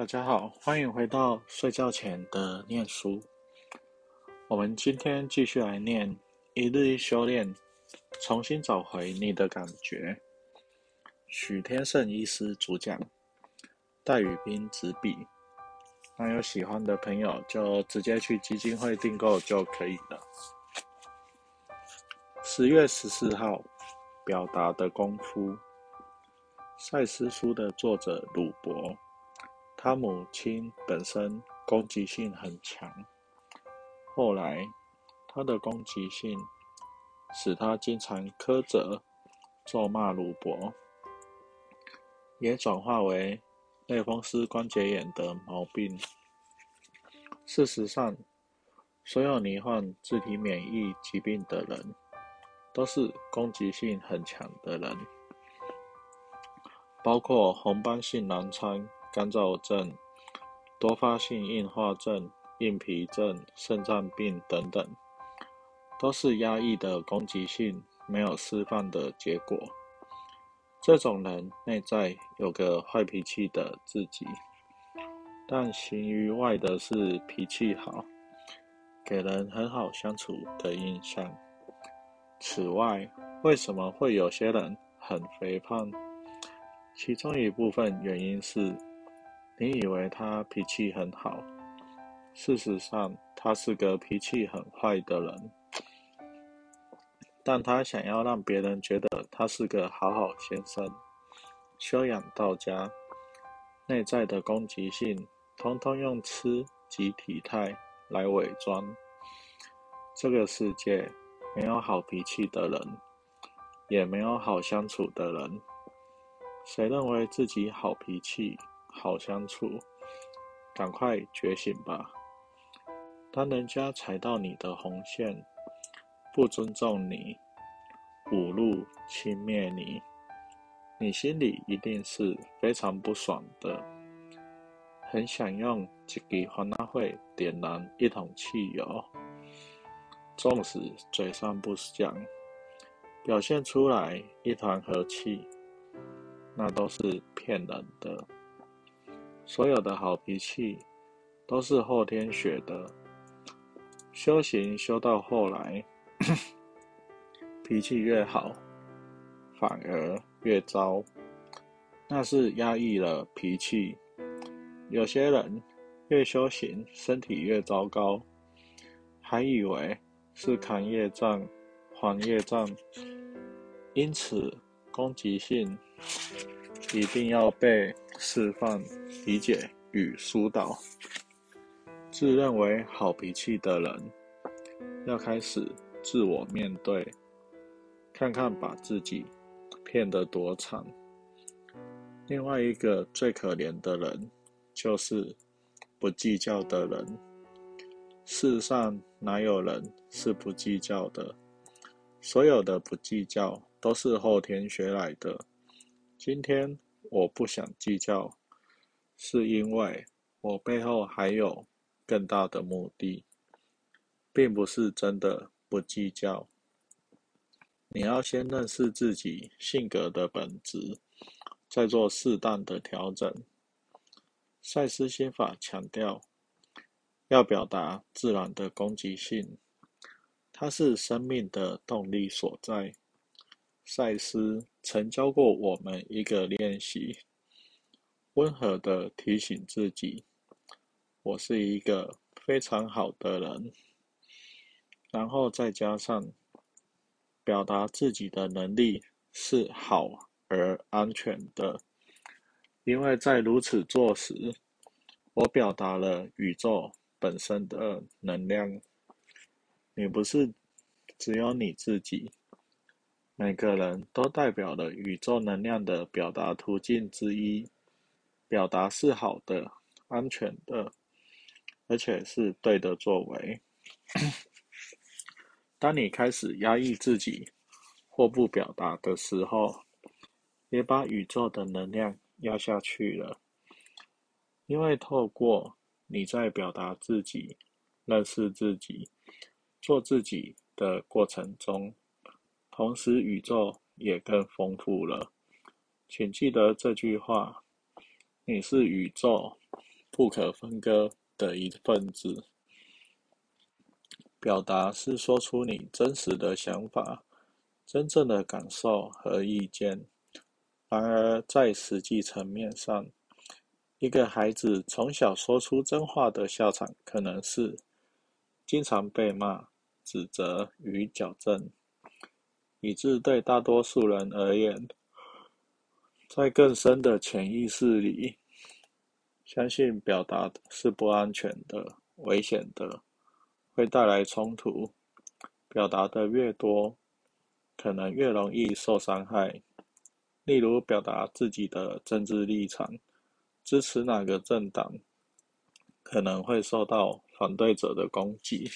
大家好，欢迎回到睡觉前的念书。我们今天继续来念一日一修炼，重新找回你的感觉。许天胜医师主讲，戴宇斌执笔。那有喜欢的朋友就直接去基金会订购就可以了。十月十四号，表达的功夫。赛斯书的作者鲁。他母亲本身攻击性很强，后来他的攻击性使他经常苛责、咒骂鲁伯，也转化为类风湿关节炎的毛病。事实上，所有罹患自体免疫疾病的人，都是攻击性很强的人，包括红斑性狼疮。干燥症、多发性硬化症、硬皮症、肾脏病等等，都是压抑的攻击性没有释放的结果。这种人内在有个坏脾气的自己，但行于外的是脾气好，给人很好相处的印象。此外，为什么会有些人很肥胖？其中一部分原因是。你以为他脾气很好，事实上他是个脾气很坏的人。但他想要让别人觉得他是个好好先生，修养到家，内在的攻击性通通用吃及体态来伪装。这个世界没有好脾气的人，也没有好相处的人。谁认为自己好脾气？好相处，赶快觉醒吧！当人家踩到你的红线，不尊重你，侮辱、轻蔑你，你心里一定是非常不爽的，很想用这个欢纳会点燃一桶汽油。纵使嘴上不讲，表现出来一团和气，那都是骗人的。所有的好脾气都是后天学的，修行修到后来，脾气越好，反而越糟，那是压抑了脾气。有些人越修行，身体越糟糕，还以为是扛业障、还业障，因此攻击性一定要被释放。理解与疏导，自认为好脾气的人，要开始自我面对，看看把自己骗得多惨。另外一个最可怜的人，就是不计较的人。世上哪有人是不计较的？所有的不计较都是后天学来的。今天我不想计较。是因为我背后还有更大的目的，并不是真的不计较。你要先认识自己性格的本质，再做适当的调整。赛斯心法强调，要表达自然的攻击性，它是生命的动力所在。赛斯曾教过我们一个练习。温和的提醒自己，我是一个非常好的人，然后再加上表达自己的能力是好而安全的，因为在如此做时，我表达了宇宙本身的能量。你不是只有你自己，每个人都代表了宇宙能量的表达途径之一。表达是好的、安全的，而且是对的作为。当你开始压抑自己或不表达的时候，也把宇宙的能量压下去了。因为透过你在表达自己、认识自己、做自己的过程中，同时宇宙也更丰富了。请记得这句话。你是宇宙不可分割的一份子。表达是说出你真实的想法、真正的感受和意见。然而，在实际层面上，一个孩子从小说出真话的下场，可能是经常被骂、指责与矫正，以致对大多数人而言，在更深的潜意识里，相信表达是不安全的、危险的。会带来冲突，表达的越多，可能越容易受伤害。例如，表达自己的政治立场，支持哪个政党，可能会受到反对者的攻击。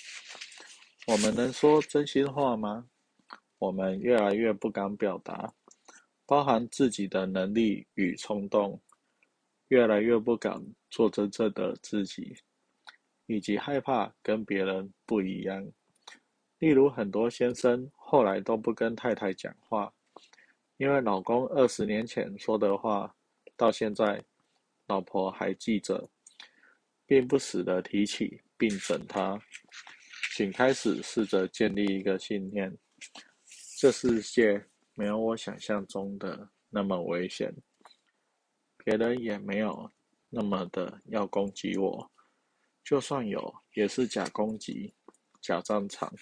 我们能说真心话吗？我们越来越不敢表达，包含自己的能力与冲动，越来越不敢做真正的自己。以及害怕跟别人不一样，例如很多先生后来都不跟太太讲话，因为老公二十年前说的话，到现在老婆还记着，并不时的提起并整他。请开始试着建立一个信念：这世界没有我想象中的那么危险，别人也没有那么的要攻击我。就算有，也是假攻击、假战场。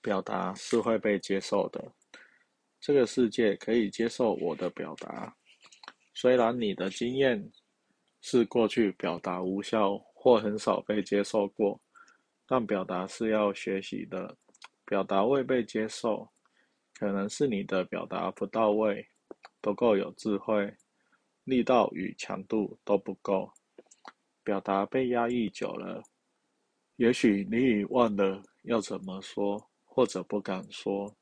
表达是会被接受的，这个世界可以接受我的表达。虽然你的经验是过去表达无效或很少被接受过，但表达是要学习的。表达未被接受，可能是你的表达不到位，不够有智慧，力道与强度都不够。表达被压抑久了，也许你已忘了要怎么说，或者不敢说，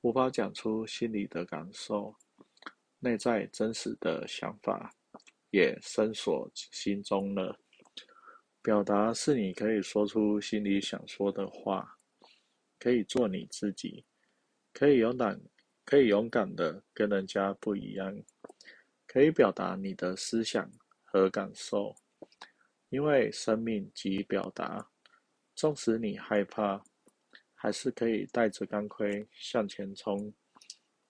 无法讲出心里的感受，内在真实的想法也深锁心中了。表达是你可以说出心里想说的话，可以做你自己，可以勇敢，可以勇敢的跟人家不一样，可以表达你的思想和感受。因为生命即表达，纵使你害怕，还是可以带着钢盔向前冲，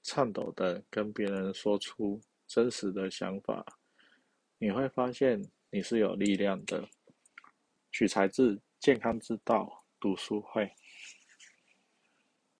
颤抖的跟别人说出真实的想法。你会发现你是有力量的。取材自健康之道读书会。